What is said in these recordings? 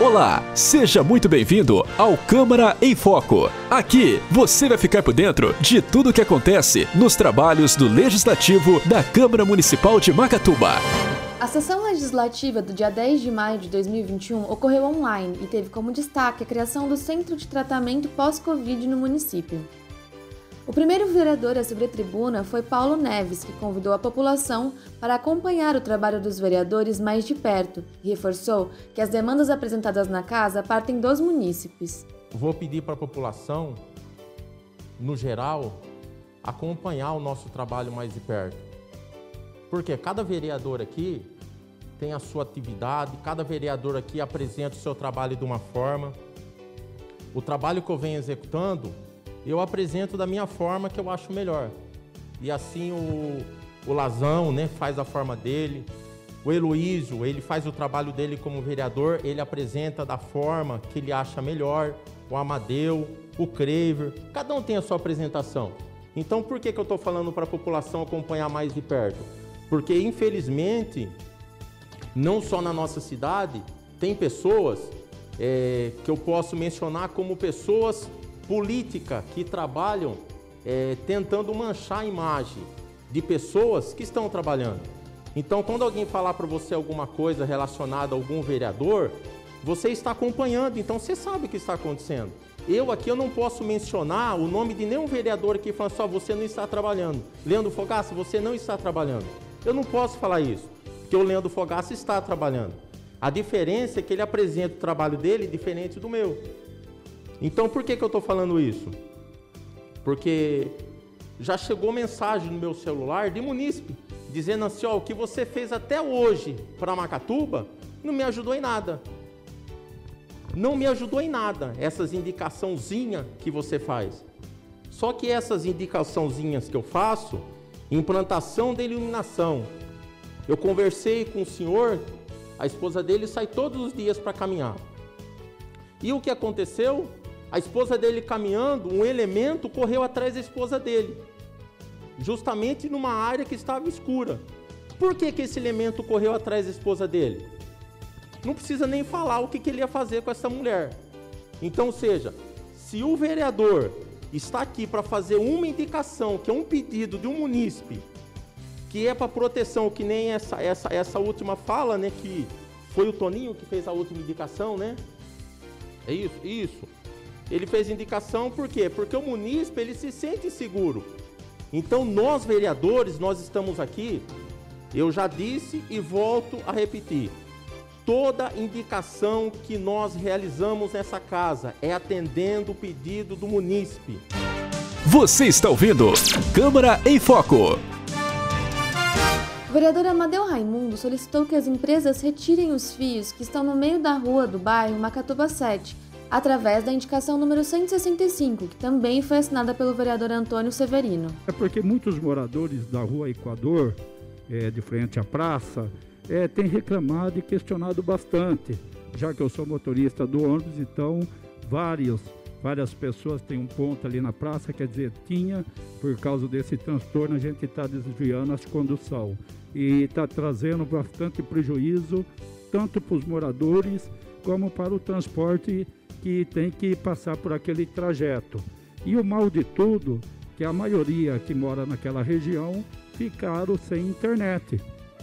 Olá, seja muito bem-vindo ao Câmara em Foco. Aqui você vai ficar por dentro de tudo o que acontece nos trabalhos do Legislativo da Câmara Municipal de Macatuba. A sessão legislativa do dia 10 de maio de 2021 ocorreu online e teve como destaque a criação do Centro de Tratamento Pós-Covid no município. O primeiro vereador a subir a tribuna foi Paulo Neves, que convidou a população para acompanhar o trabalho dos vereadores mais de perto e reforçou que as demandas apresentadas na casa partem dos munícipes. Vou pedir para a população, no geral, acompanhar o nosso trabalho mais de perto. Porque cada vereador aqui tem a sua atividade, cada vereador aqui apresenta o seu trabalho de uma forma. O trabalho que eu venho executando eu apresento da minha forma que eu acho melhor. E assim o, o Lazão né, faz a forma dele, o Heloísio, ele faz o trabalho dele como vereador, ele apresenta da forma que ele acha melhor, o Amadeu, o Craver, cada um tem a sua apresentação. Então por que, que eu estou falando para a população acompanhar mais de perto? Porque infelizmente, não só na nossa cidade, tem pessoas é, que eu posso mencionar como pessoas política que trabalham é, tentando manchar a imagem de pessoas que estão trabalhando. Então, quando alguém falar para você alguma coisa relacionada a algum vereador, você está acompanhando, então você sabe o que está acontecendo. Eu aqui eu não posso mencionar o nome de nenhum vereador aqui falando só você não está trabalhando. Leandro Fogaça, você não está trabalhando. Eu não posso falar isso, porque o Leandro Fogaça está trabalhando. A diferença é que ele apresenta o trabalho dele diferente do meu. Então por que, que eu estou falando isso? Porque já chegou mensagem no meu celular de munícipe dizendo assim: ó, o que você fez até hoje para Macatuba não me ajudou em nada. Não me ajudou em nada essas indicaçãozinhas que você faz. Só que essas indicaçãozinhas que eu faço, implantação da iluminação. Eu conversei com o senhor, a esposa dele sai todos os dias para caminhar. E o que aconteceu? A esposa dele caminhando, um elemento correu atrás da esposa dele, justamente numa área que estava escura. Por que, que esse elemento correu atrás da esposa dele? Não precisa nem falar o que, que ele ia fazer com essa mulher. Então, seja, se o vereador está aqui para fazer uma indicação, que é um pedido de um munícipe, que é para proteção, que nem essa, essa, essa última fala, né? Que foi o Toninho que fez a última indicação, né? É isso? Isso. Ele fez indicação por quê? Porque o munícipe ele se sente seguro. Então nós vereadores, nós estamos aqui, eu já disse e volto a repetir. Toda indicação que nós realizamos nessa casa é atendendo o pedido do munícipe. Você está ouvindo Câmara em Foco. O vereador Amadeu Raimundo solicitou que as empresas retirem os fios que estão no meio da rua do bairro Macatuba 7 através da indicação número 165, que também foi assinada pelo vereador Antônio Severino. É porque muitos moradores da rua Equador, é, de frente à praça, é, têm reclamado e questionado bastante. Já que eu sou motorista do ônibus, então vários, várias pessoas têm um ponto ali na praça, quer dizer, tinha, por causa desse transtorno, a gente está desviando as condução. E está trazendo bastante prejuízo, tanto para os moradores como para o transporte que tem que passar por aquele trajeto. E o mal de tudo, que a maioria que mora naquela região ficaram sem internet,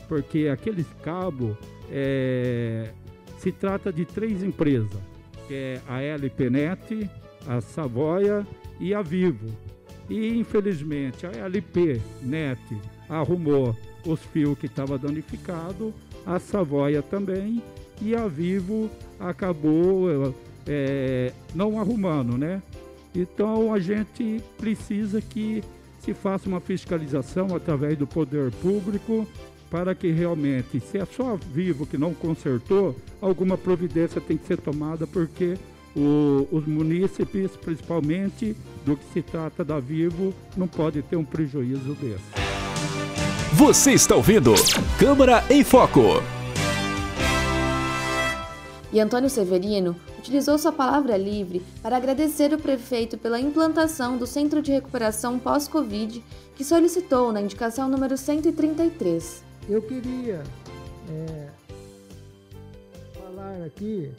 porque aqueles cabos é, se trata de três empresas, que é a LPNet, a Savoia e a Vivo. E infelizmente a LPNet arrumou os fios que estavam danificados, a Savoia também, e a Vivo acabou é, não arrumando, né? Então a gente precisa que se faça uma fiscalização através do poder público para que realmente, se é só Vivo que não consertou, alguma providência tem que ser tomada porque o, os munícipes, principalmente do que se trata da Vivo, não pode ter um prejuízo desse. Você está ouvindo Câmara em Foco. E Antônio Severino utilizou sua palavra livre para agradecer o prefeito pela implantação do Centro de Recuperação Pós-Covid, que solicitou na indicação número 133. Eu queria é, falar aqui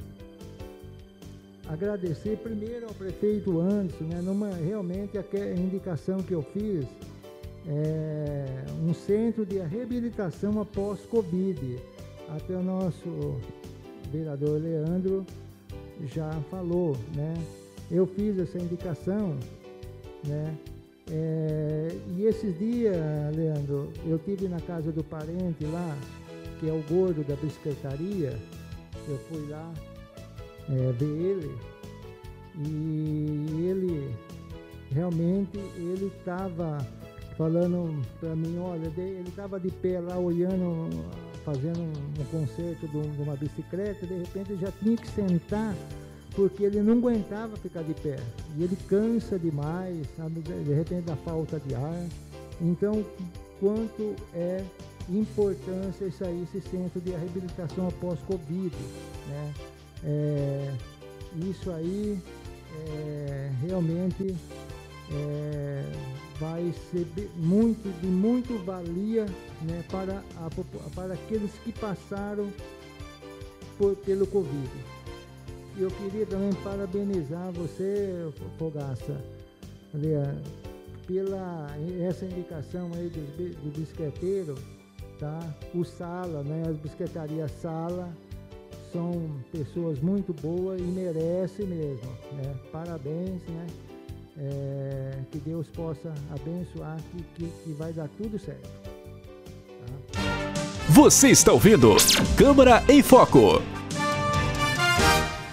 agradecer primeiro ao prefeito Anderson, né, numa, realmente a indicação que eu fiz, é, um centro de reabilitação após Covid. Até o nosso vereador Leandro já falou, né? Eu fiz essa indicação, né? É, e esses dias, Leandro, eu tive na casa do parente lá, que é o gordo da bicicletaria, eu fui lá é, ver ele e ele realmente ele estava falando para mim, olha, ele estava de pé lá olhando, fazendo um concerto de uma bicicleta, de repente já tinha que sentar porque ele não aguentava ficar de pé. E ele cansa demais, sabe? de repente da falta de ar. Então, quanto é importância isso aí, esse centro de reabilitação após Covid. Né? É, isso aí é, realmente é, vai ser muito, de muito valia né, para, a, para aqueles que passaram por, pelo Covid. Eu queria também parabenizar você, Fogaça, pela essa indicação aí do, do bisqueteiro, tá? O Sala, né? As bisquetarias Sala são pessoas muito boas e merecem mesmo, né? Parabéns, né? É, que Deus possa abençoar, que, que, que vai dar tudo certo. Tá? Você está ouvindo Câmara em Foco.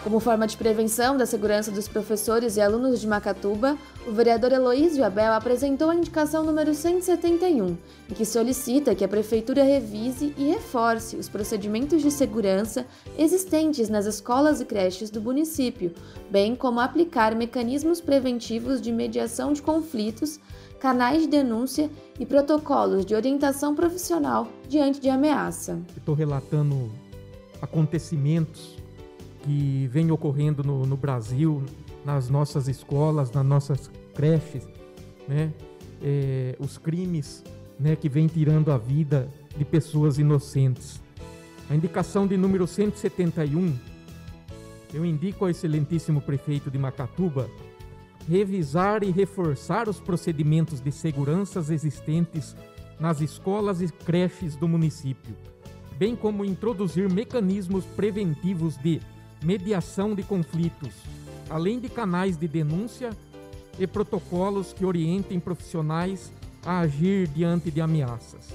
Como forma de prevenção da segurança dos professores e alunos de Macatuba, o vereador Heloísio Abel apresentou a indicação número 171, em que solicita que a Prefeitura revise e reforce os procedimentos de segurança existentes nas escolas e creches do município, bem como aplicar mecanismos preventivos de mediação de conflitos, canais de denúncia e protocolos de orientação profissional diante de ameaça. Estou relatando acontecimentos que vem ocorrendo no, no Brasil, nas nossas escolas, nas nossas creches, né? É, os crimes né, que vem tirando a vida de pessoas inocentes. A indicação de número 171, eu indico ao excelentíssimo prefeito de Macatuba revisar e reforçar os procedimentos de segurança existentes nas escolas e creches do município, bem como introduzir mecanismos preventivos de mediação de conflitos, além de canais de denúncia e protocolos que orientem profissionais a agir diante de ameaças.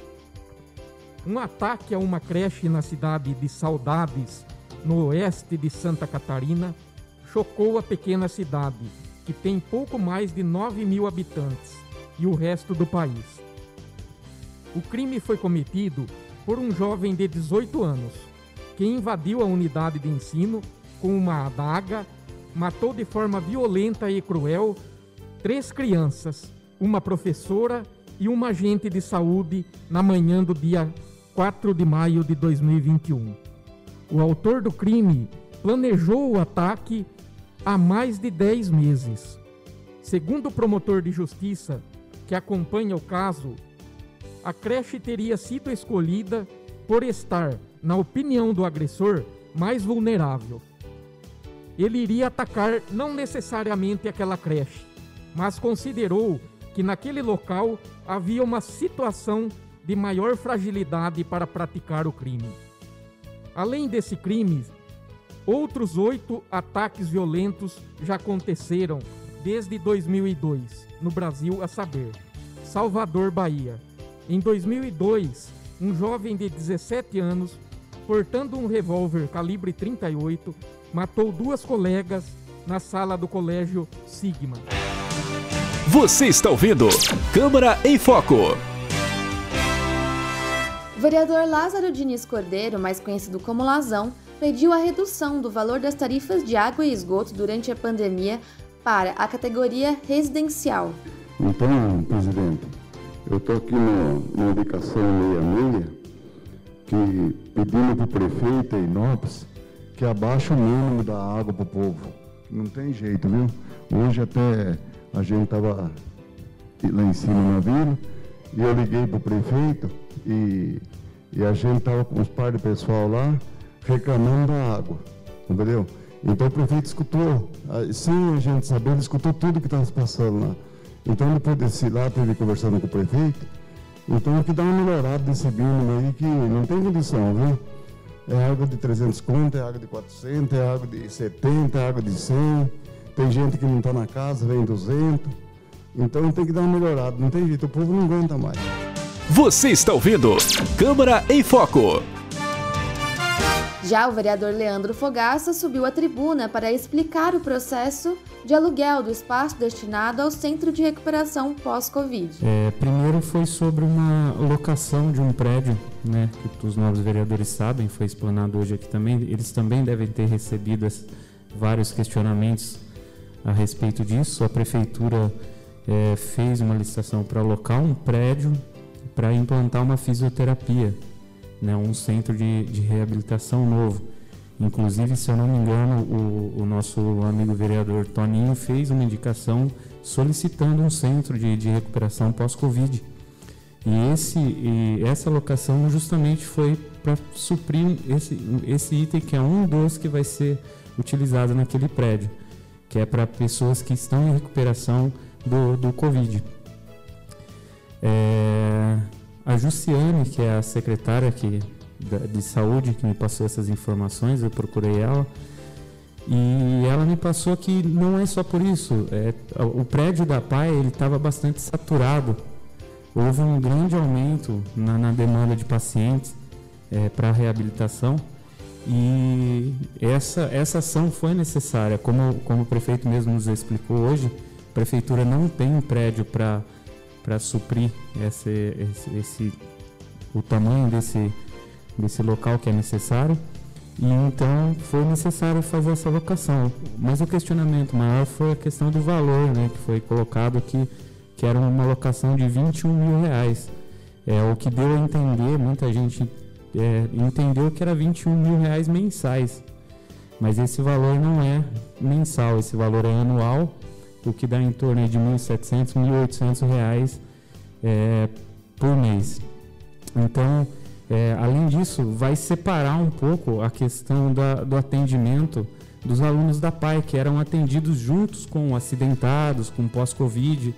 Um ataque a uma creche na cidade de Saudades, no oeste de Santa Catarina, chocou a pequena cidade, que tem pouco mais de 9 mil habitantes, e o resto do país. O crime foi cometido por um jovem de 18 anos, que invadiu a unidade de ensino com uma adaga, matou de forma violenta e cruel três crianças, uma professora e um agente de saúde na manhã do dia 4 de maio de 2021. O autor do crime planejou o ataque há mais de 10 meses. Segundo o promotor de justiça que acompanha o caso, a creche teria sido escolhida por estar na opinião do agressor, mais vulnerável. Ele iria atacar não necessariamente aquela creche, mas considerou que naquele local havia uma situação de maior fragilidade para praticar o crime. Além desse crime, outros oito ataques violentos já aconteceram desde 2002 no Brasil, a saber, Salvador, Bahia. Em 2002, um jovem de 17 anos portando um revólver calibre 38, matou duas colegas na sala do colégio Sigma. Você está ouvindo Câmara em Foco. O vereador Lázaro Diniz Cordeiro, mais conhecido como Lazão, pediu a redução do valor das tarifas de água e esgoto durante a pandemia para a categoria residencial. Então, presidente, eu estou aqui na indicação 66 que pedindo para o prefeito em Inópolis que abaixe o mínimo da água para o povo. Não tem jeito, viu? Hoje até a gente estava lá em cima na vila e eu liguei para o prefeito e, e a gente estava com os pais do pessoal lá reclamando da água, entendeu? Então o prefeito escutou, sem a gente saber, ele escutou tudo que estava se passando lá. Então depois desse lá, teve conversando com o prefeito, então aqui dá uma melhorada desse mínimo aí que não tem condição, viu? É água de 300 conto, é água de 400, é água de 70, é água de 100. Tem gente que não está na casa, vem 200. Então tem que dar uma melhorada, não tem jeito, o povo não aguenta mais. Você está ouvindo Câmara em Foco. Já o vereador Leandro Fogaça subiu à tribuna para explicar o processo de aluguel do espaço destinado ao Centro de Recuperação pós-Covid. É, primeiro foi sobre uma locação de um prédio, né, que os novos vereadores sabem, foi explanado hoje aqui também. Eles também devem ter recebido vários questionamentos a respeito disso. A prefeitura é, fez uma licitação para alocar um prédio para implantar uma fisioterapia né, um centro de, de reabilitação novo. Inclusive, se eu não me engano, o, o, nosso amigo vereador Toninho fez uma indicação solicitando um centro de, de recuperação pós-Covid. E, esse, e essa locação justamente foi para suprir esse, esse item que é um dos que vai ser utilizado naquele prédio, que é para pessoas que estão em recuperação do, do Covid. É, a Jussiane, que é a secretária que, de saúde que me passou essas informações, eu procurei ela. E ela me passou que não é só por isso. É, o prédio da PAI ele estava bastante saturado. Houve um grande aumento na, na demanda de pacientes é, para reabilitação. E essa, essa ação foi necessária. Como, como o prefeito mesmo nos explicou hoje, a prefeitura não tem um prédio para para suprir esse, esse, esse, o tamanho desse, desse local que é necessário. E então foi necessário fazer essa locação. Mas o questionamento maior foi a questão do valor, né, que foi colocado aqui, que era uma locação de 21 mil reais. É, o que deu a entender, muita gente é, entendeu que era 21 mil reais mensais. Mas esse valor não é mensal, esse valor é anual o que dá em torno de R$ 1.700, 1.800 reais, é, por mês. Então, é, além disso, vai separar um pouco a questão da, do atendimento dos alunos da PAI, que eram atendidos juntos com acidentados, com pós-Covid.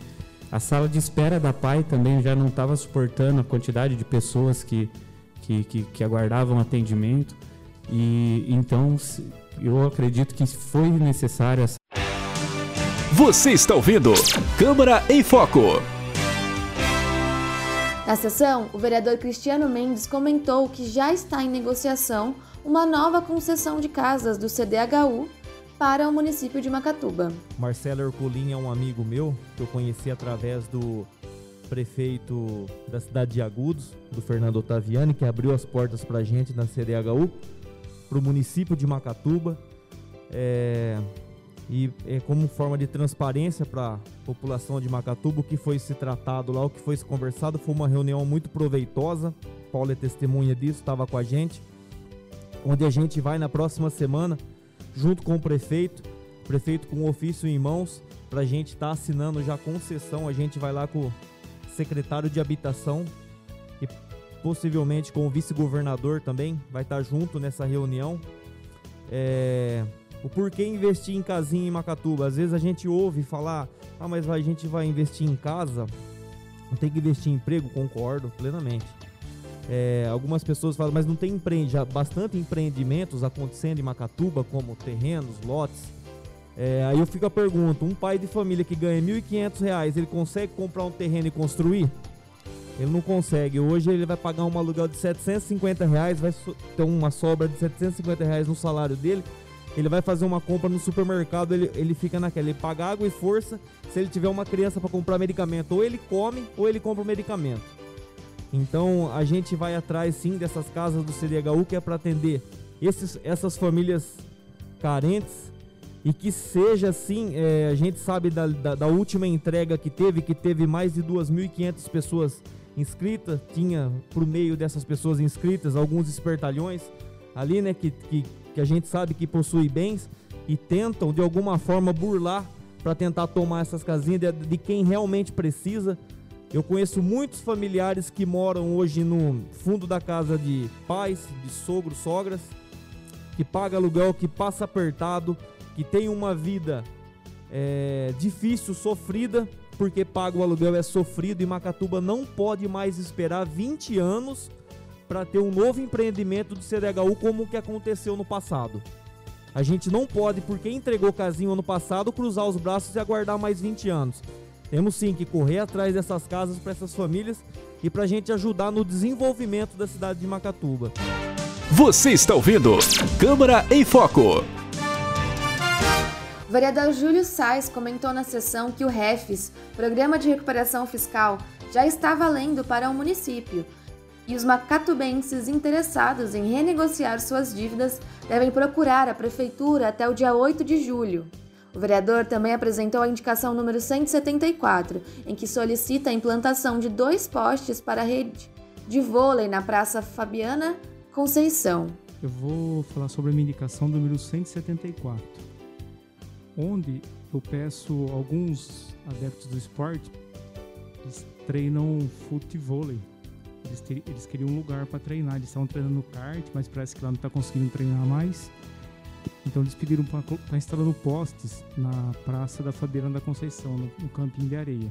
A sala de espera da PAI também já não estava suportando a quantidade de pessoas que, que, que, que aguardavam atendimento. E então eu acredito que foi necessário você está ouvindo Câmara em Foco. Na sessão, o vereador Cristiano Mendes comentou que já está em negociação uma nova concessão de casas do CDHU para o município de Macatuba. Marcelo Herculin é um amigo meu que eu conheci através do prefeito da cidade de Agudos, do Fernando Ottaviani, que abriu as portas para a gente na CDHU, para o município de Macatuba. É, e é, como forma de transparência para a população de Macatuba, o que foi se tratado lá, o que foi se conversado, foi uma reunião muito proveitosa. Paulo é testemunha disso, estava com a gente, onde a gente vai na próxima semana, junto com o prefeito, prefeito com o ofício em mãos, para a gente estar tá assinando já concessão. A gente vai lá com o secretário de habitação e possivelmente com o vice-governador também, vai estar tá junto nessa reunião. É, o porquê investir em casinha em Macatuba. Às vezes a gente ouve falar, ah, mas a gente vai investir em casa, não tem que investir em emprego, concordo plenamente. É, algumas pessoas falam, mas não tem empreende, já bastante empreendimentos acontecendo em Macatuba, como terrenos, lotes. É, aí eu fico a pergunta, um pai de família que ganha R$ 1.500, ele consegue comprar um terreno e construir? Ele não consegue. Hoje ele vai pagar um aluguel de 750 reais, vai ter uma sobra de 750 reais no salário dele ele vai fazer uma compra no supermercado, ele, ele fica naquela, ele paga água e força. Se ele tiver uma criança para comprar medicamento, ou ele come ou ele compra o medicamento. Então a gente vai atrás sim dessas casas do CDHU que é para atender esses, essas famílias carentes e que seja assim, é, a gente sabe da, da, da, última entrega que teve, que teve mais de 2.500 pessoas inscritas, tinha por meio dessas pessoas inscritas alguns espertalhões ali, né, que, que, que a gente sabe que possui bens e tentam de alguma forma burlar para tentar tomar essas casinhas de, de, quem realmente precisa. Eu conheço muitos familiares que moram hoje no fundo da casa de pais, de sogros, sogras, que paga aluguel, que passa apertado, que tem uma vida é, difícil, sofrida, porque paga o aluguel é sofrido e Macatuba não pode mais esperar 20 anos para ter um novo empreendimento do CDHU como o que aconteceu no passado. A gente não pode, porque entregou casinho ano passado, cruzar os braços e aguardar mais 20 anos. Temos sim que correr atrás dessas casas para essas famílias e para a gente ajudar no desenvolvimento da cidade de Macatuba. Você está ouvindo Câmara em Foco. O vereador Júlio Sais comentou na sessão que o REFIS, Programa de Recuperação Fiscal, já está valendo para o município e os macatubenses interessados em renegociar suas dívidas devem procurar a prefeitura até o dia 8 de julho. O vereador também apresentou a indicação número 174, em que solicita a implantação de dois postes para a rede de vôlei na Praça Fabiana Conceição. Eu vou falar sobre a minha indicação número 174, onde eu peço alguns adeptos do esporte treinam futevôlei. Eles, ter, eles queriam um lugar para treinar. Eles estavam treinando no kart, mas parece que lá não está conseguindo treinar mais. Então eles pediram para estar tá instalando postes na Praça da Fabiana da Conceição, no, no campinho de areia.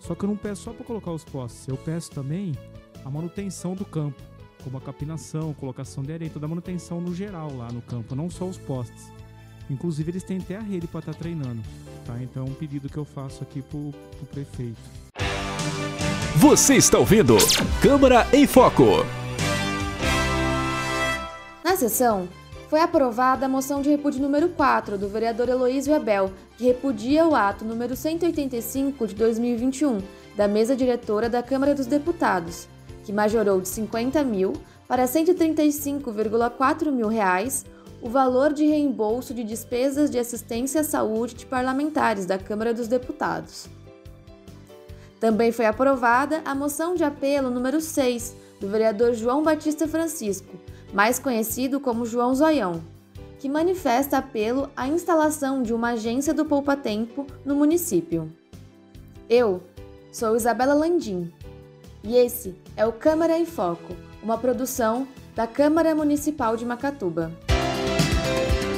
Só que eu não peço só para colocar os postes, eu peço também a manutenção do campo, como a capinação, colocação de areia, toda a manutenção no geral lá no campo, não só os postes. Inclusive eles têm até a rede para estar tá treinando, tá? Então é um pedido que eu faço aqui pro, pro prefeito. Você está ouvindo Câmara em Foco. Na sessão, foi aprovada a moção de repúdio número 4 do vereador Heloísio Abel, que repudia o ato número 185 de 2021 da mesa diretora da Câmara dos Deputados, que majorou de 50 mil para 135,4 mil reais o valor de reembolso de despesas de assistência à saúde de parlamentares da Câmara dos Deputados. Também foi aprovada a moção de apelo número 6 do vereador João Batista Francisco, mais conhecido como João Zoião, que manifesta apelo à instalação de uma agência do Poupa Tempo no município. Eu sou Isabela Landim e esse é o Câmara em Foco, uma produção da Câmara Municipal de Macatuba.